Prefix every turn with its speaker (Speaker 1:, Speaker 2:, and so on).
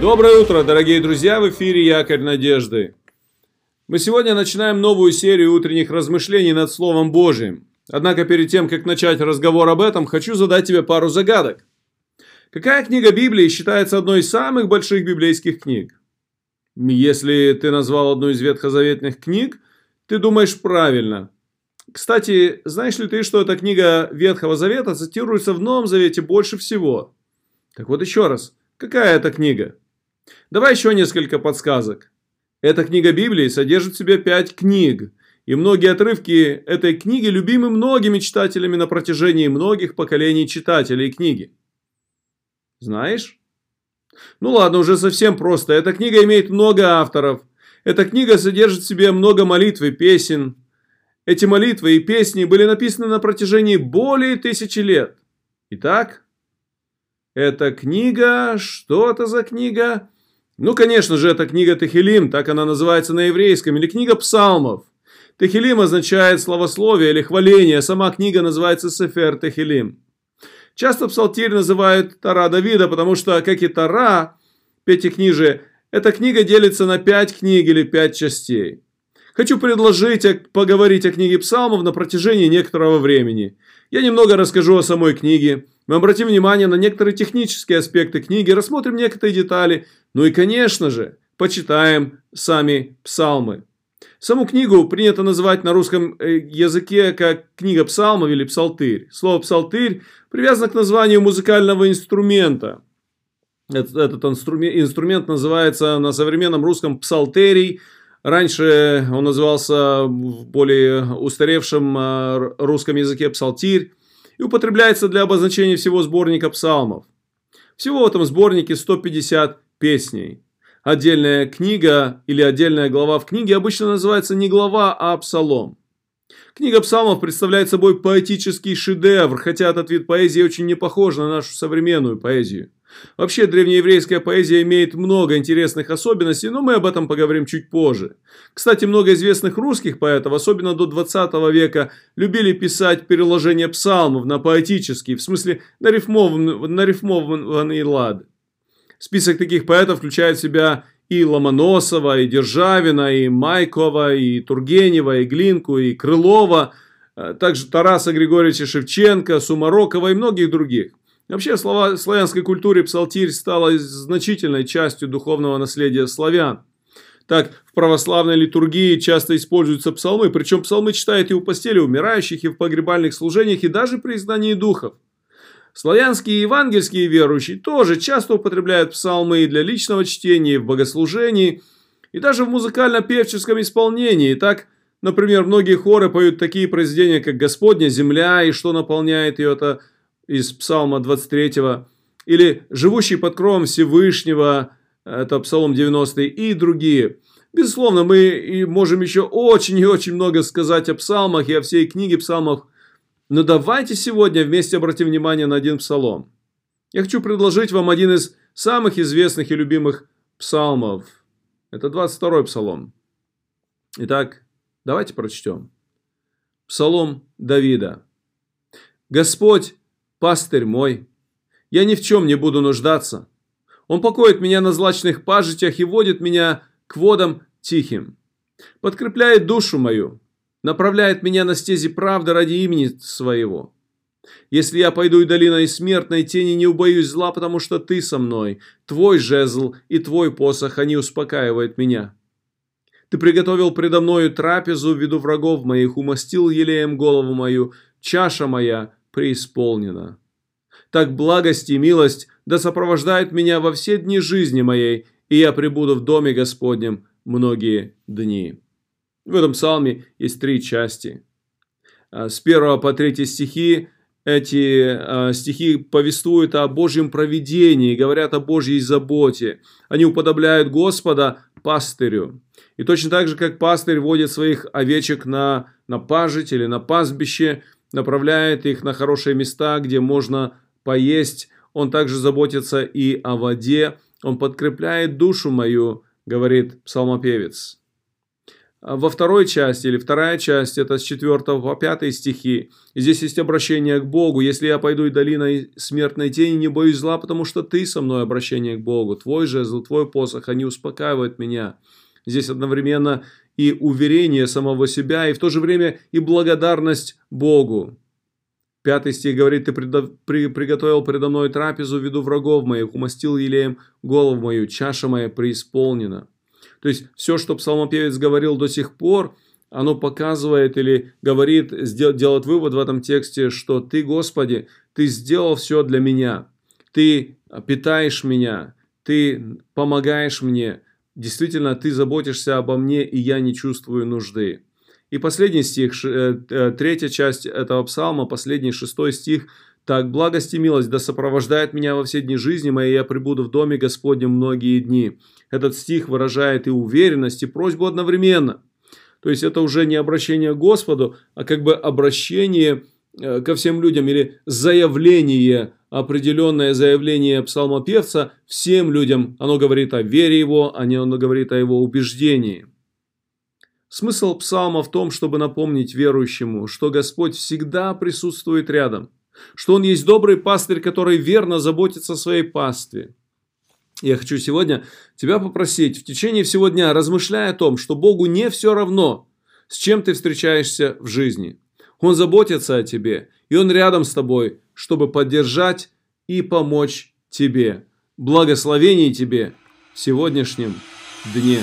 Speaker 1: Доброе утро, дорогие друзья! В эфире Якорь Надежды. Мы сегодня начинаем новую серию утренних размышлений над Словом Божьим. Однако перед тем, как начать разговор об этом, хочу задать тебе пару загадок. Какая книга Библии считается одной из самых больших библейских книг? Если ты назвал одну из ветхозаветных книг, ты думаешь правильно. Кстати, знаешь ли ты, что эта книга Ветхого Завета цитируется в Новом Завете больше всего? Так вот еще раз, какая это книга? Давай еще несколько подсказок. Эта книга Библии содержит в себе пять книг, и многие отрывки этой книги любимы многими читателями на протяжении многих поколений читателей книги. Знаешь? Ну ладно, уже совсем просто. Эта книга имеет много авторов. Эта книга содержит в себе много молитв и песен. Эти молитвы и песни были написаны на протяжении более тысячи лет. Итак, эта книга... Что это за книга? Ну, конечно же, это книга Техилим, так она называется на еврейском, или книга псалмов. Техилим означает словословие или хваление, сама книга называется Сефер Техилим. Часто псалтирь называют Тара Давида, потому что, как и Тара, Пятикнижие, эта книга делится на пять книг или пять частей. Хочу предложить поговорить о книге псалмов на протяжении некоторого времени. Я немного расскажу о самой книге. Мы обратим внимание на некоторые технические аспекты книги, рассмотрим некоторые детали. Ну и, конечно же, почитаем сами псалмы. Саму книгу принято называть на русском э, языке как книга псалмов или псалтырь. Слово псалтырь привязано к названию музыкального инструмента. Этот, этот инструмент, инструмент называется на современном русском псалтерий. Раньше он назывался в более устаревшем э, русском языке псалтирь и употребляется для обозначения всего сборника псалмов. Всего в этом сборнике 150 песней. Отдельная книга или отдельная глава в книге обычно называется не глава, а псалом. Книга псалмов представляет собой поэтический шедевр, хотя этот вид поэзии очень не похож на нашу современную поэзию. Вообще, древнееврейская поэзия имеет много интересных особенностей, но мы об этом поговорим чуть позже. Кстати, много известных русских поэтов, особенно до 20 века, любили писать переложение псалмов на поэтический, в смысле на на рифмованный лад. Список таких поэтов включает в себя и Ломоносова, и Державина, и Майкова, и Тургенева, и Глинку, и Крылова, а также Тараса Григорьевича Шевченко, Сумарокова и многих других. Вообще, в славянской культуре псалтирь стала значительной частью духовного наследия славян. Так, в православной литургии часто используются псалмы, причем псалмы читают и у постели умирающих, и в погребальных служениях, и даже при изгнании духов. Славянские и евангельские верующие тоже часто употребляют псалмы и для личного чтения, и в богослужении, и даже в музыкально-певческом исполнении. Так, например, многие хоры поют такие произведения, как «Господня земля» и «Что наполняет ее» это из Псалма 23, или «Живущий под кровом Всевышнего», это Псалом 90 и другие. Безусловно, мы можем еще очень и очень много сказать о псалмах и о всей книге псалмов но давайте сегодня вместе обратим внимание на один псалом. Я хочу предложить вам один из самых известных и любимых псалмов. Это 22-й псалом. Итак, давайте прочтем. Псалом Давида. «Господь, пастырь мой, я ни в чем не буду нуждаться. Он покоит меня на злачных пажитях и водит меня к водам тихим. Подкрепляет душу мою направляет меня на стези правды ради имени своего. Если я пойду и долиной смертной тени, не убоюсь зла, потому что ты со мной. Твой жезл и твой посох, они успокаивают меня. Ты приготовил предо мною трапезу в виду врагов моих, умастил елеем голову мою, чаша моя преисполнена. Так благость и милость да сопровождают меня во все дни жизни моей, и я пребуду в доме Господнем многие дни. В этом псалме есть три части. А, с первого по третий стихи эти а, стихи повествуют о Божьем провидении, говорят о Божьей заботе. Они уподобляют Господа пастырю. И точно так же, как пастырь водит своих овечек на, на пажить или на пастбище, направляет их на хорошие места, где можно поесть, он также заботится и о воде, он подкрепляет душу мою, говорит псалмопевец. А, во второй части, или вторая часть, это с 4 по 5 стихи. Здесь есть обращение к Богу. «Если я пойду и долиной смертной тени, не боюсь зла, потому что ты со мной обращение к Богу. Твой жезл, твой посох, они успокаивают меня». Здесь одновременно и уверение самого себя, и в то же время и благодарность Богу. Пятый стих говорит, «Ты предо, при, приготовил предо мной трапезу в виду врагов моих, умастил елеем голову мою, чаша моя преисполнена». То есть все, что псалмопевец говорил до сих пор, оно показывает или говорит, делает вывод в этом тексте, что ты, Господи, ты сделал все для меня, ты питаешь меня, ты помогаешь мне, действительно, ты заботишься обо мне, и я не чувствую нужды. И последний стих, э, э, третья часть этого псалма, последний шестой стих – так, благость и милость да сопровождает меня во все дни жизни моей, я пребуду в доме Господнем многие дни. Этот стих выражает и уверенность, и просьбу одновременно. То есть это уже не обращение к Господу, а как бы обращение э, ко всем людям или заявление, определенное заявление псалмопевца всем людям. Оно говорит о вере его, а не оно говорит о его убеждении. Смысл псалма в том, чтобы напомнить верующему, что Господь всегда присутствует рядом – что Он есть добрый пастырь, который верно заботится о своей пастве. Я хочу сегодня тебя попросить в течение всего дня, размышляя о том, что Богу не все равно, с чем ты встречаешься в жизни. Он заботится о тебе, и Он рядом с тобой, чтобы поддержать и помочь тебе. Благословений тебе в сегодняшнем дне.